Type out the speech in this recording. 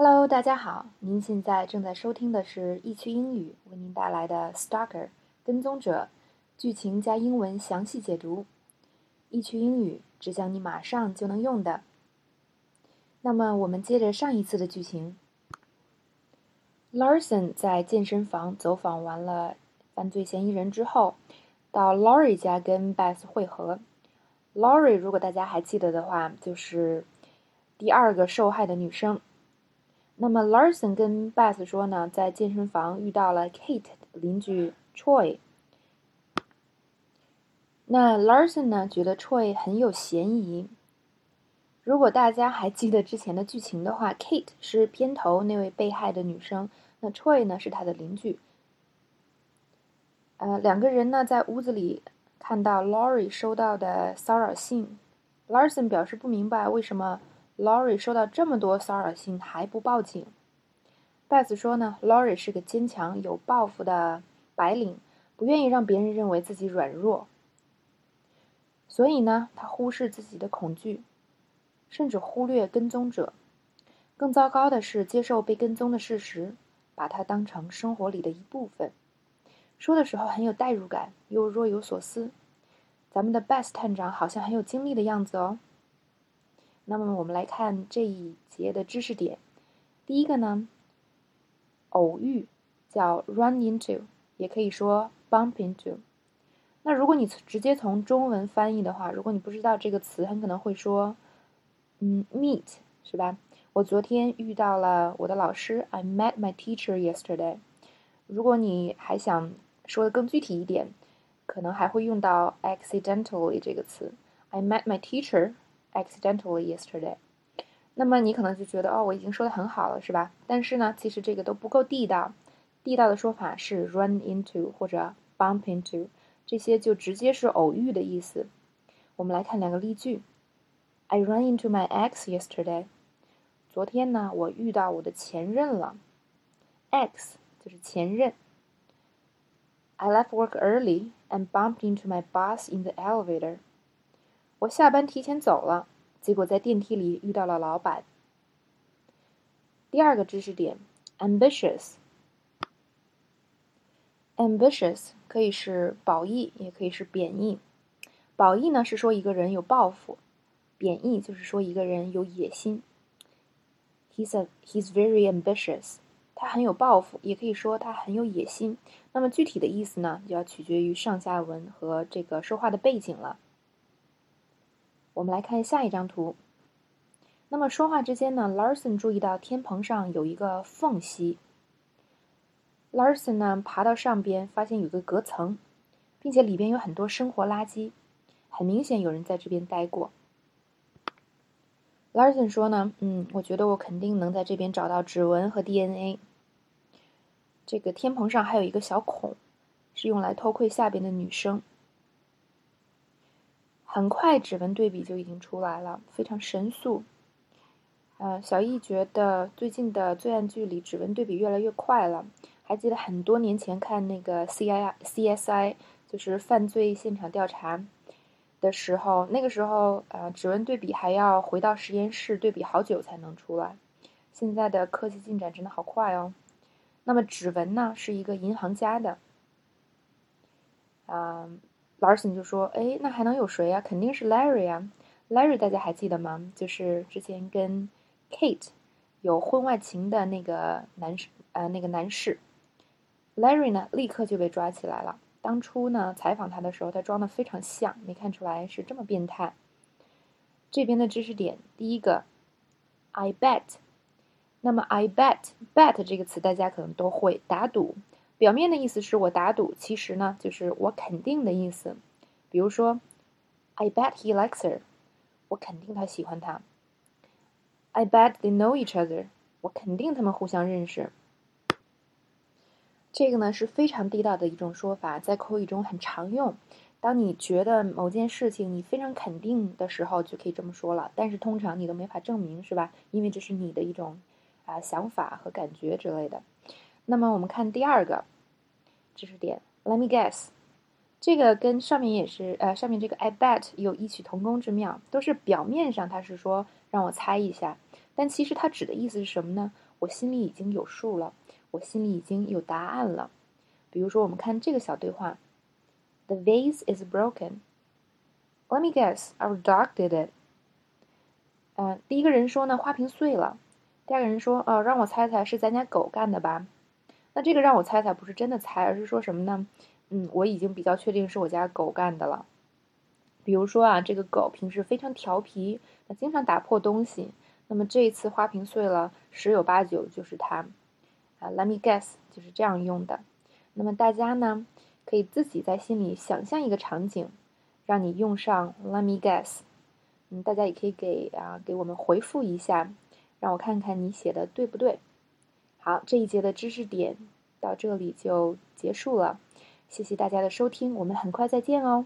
Hello，大家好，您现在正在收听的是易趣英语为您带来的《Stalker》跟踪者剧情加英文详细解读。易趣英语只讲你马上就能用的。那么，我们接着上一次的剧情。Larson 在健身房走访完了犯罪嫌疑人之后，到 Laurie 家跟 Beth 会合。Laurie，如果大家还记得的话，就是第二个受害的女生。那么 Larson 跟 Beth 说呢，在健身房遇到了 Kate 的邻居 Troy。那 Larson 呢，觉得 Troy 很有嫌疑。如果大家还记得之前的剧情的话，Kate 是片头那位被害的女生，那 Troy 呢是她的邻居。呃，两个人呢在屋子里看到 Laurie 收到的骚扰信，Larson 表示不明白为什么。Lori 收到这么多骚扰信还不报警，Beth 说呢，Lori 是个坚强有抱负的白领，不愿意让别人认为自己软弱，所以呢，他忽视自己的恐惧，甚至忽略跟踪者。更糟糕的是，接受被跟踪的事实，把它当成生活里的一部分。说的时候很有代入感，又若有所思。咱们的 Beth 探长好像很有精力的样子哦。那么我们来看这一节的知识点。第一个呢，偶遇叫 run into，也可以说 bump into。那如果你直接从中文翻译的话，如果你不知道这个词，很可能会说，嗯，meet 是吧？我昨天遇到了我的老师，I met my teacher yesterday。如果你还想说的更具体一点，可能还会用到 accidentally 这个词，I met my teacher。accidentally yesterday，那么你可能就觉得哦，我已经说的很好了，是吧？但是呢，其实这个都不够地道。地道的说法是 run into 或者 bump into，这些就直接是偶遇的意思。我们来看两个例句：I ran into my ex yesterday。昨天呢，我遇到我的前任了。X 就是前任。I left work early and bumped into my boss in the elevator。 我下班提前走了，结果在电梯里遇到了老板。第二个知识点，ambitious，ambitious 可以是褒义，也可以是贬义。褒义呢是说一个人有抱负，贬义就是说一个人有野心。He's a he's very ambitious，他很有抱负，也可以说他很有野心。那么具体的意思呢，就要取决于上下文和这个说话的背景了。我们来看下一张图。那么说话之间呢，Larson 注意到天棚上有一个缝隙。Larson 呢爬到上边，发现有个隔层，并且里边有很多生活垃圾，很明显有人在这边待过。Larson 说呢，嗯，我觉得我肯定能在这边找到指纹和 DNA。这个天棚上还有一个小孔，是用来偷窥下边的女生。很快，指纹对比就已经出来了，非常神速。呃，小易觉得最近的罪案剧里，指纹对比越来越快了。还记得很多年前看那个 C I C S I，就是犯罪现场调查的时候，那个时候呃，指纹对比还要回到实验室对比好久才能出来。现在的科技进展真的好快哦。那么指纹呢，是一个银行家的，嗯。Larson 就说：“哎，那还能有谁呀？肯定是 Larry 啊！Larry 大家还记得吗？就是之前跟 Kate 有婚外情的那个男士，呃，那个男士。Larry 呢，立刻就被抓起来了。当初呢，采访他的时候，他装的非常像，没看出来是这么变态。这边的知识点，第一个，I bet。那么 I bet，bet 这个词大家可能都会打赌。”表面的意思是我打赌，其实呢就是我肯定的意思。比如说，I bet he likes her，我肯定他喜欢她。I bet they know each other，我肯定他们互相认识。这个呢是非常地道的一种说法，在口语中很常用。当你觉得某件事情你非常肯定的时候，就可以这么说了。但是通常你都没法证明，是吧？因为这是你的一种啊想法和感觉之类的。那么我们看第二个知识点，Let me guess，这个跟上面也是呃上面这个 I bet 有异曲同工之妙，都是表面上它是说让我猜一下，但其实它指的意思是什么呢？我心里已经有数了，我心里已经有答案了。比如说，我们看这个小对话：The vase is broken. Let me guess, our dog did it. 嗯，第一个人说呢，花瓶碎了。第二个人说，呃，让我猜猜，是咱家狗干的吧？那这个让我猜猜，不是真的猜，而是说什么呢？嗯，我已经比较确定是我家狗干的了。比如说啊，这个狗平时非常调皮，它经常打破东西。那么这一次花瓶碎了，十有八九就是它。啊，Let me guess，就是这样用的。那么大家呢，可以自己在心里想象一个场景，让你用上 Let me guess。嗯，大家也可以给啊给我们回复一下，让我看看你写的对不对。好，这一节的知识点到这里就结束了，谢谢大家的收听，我们很快再见哦。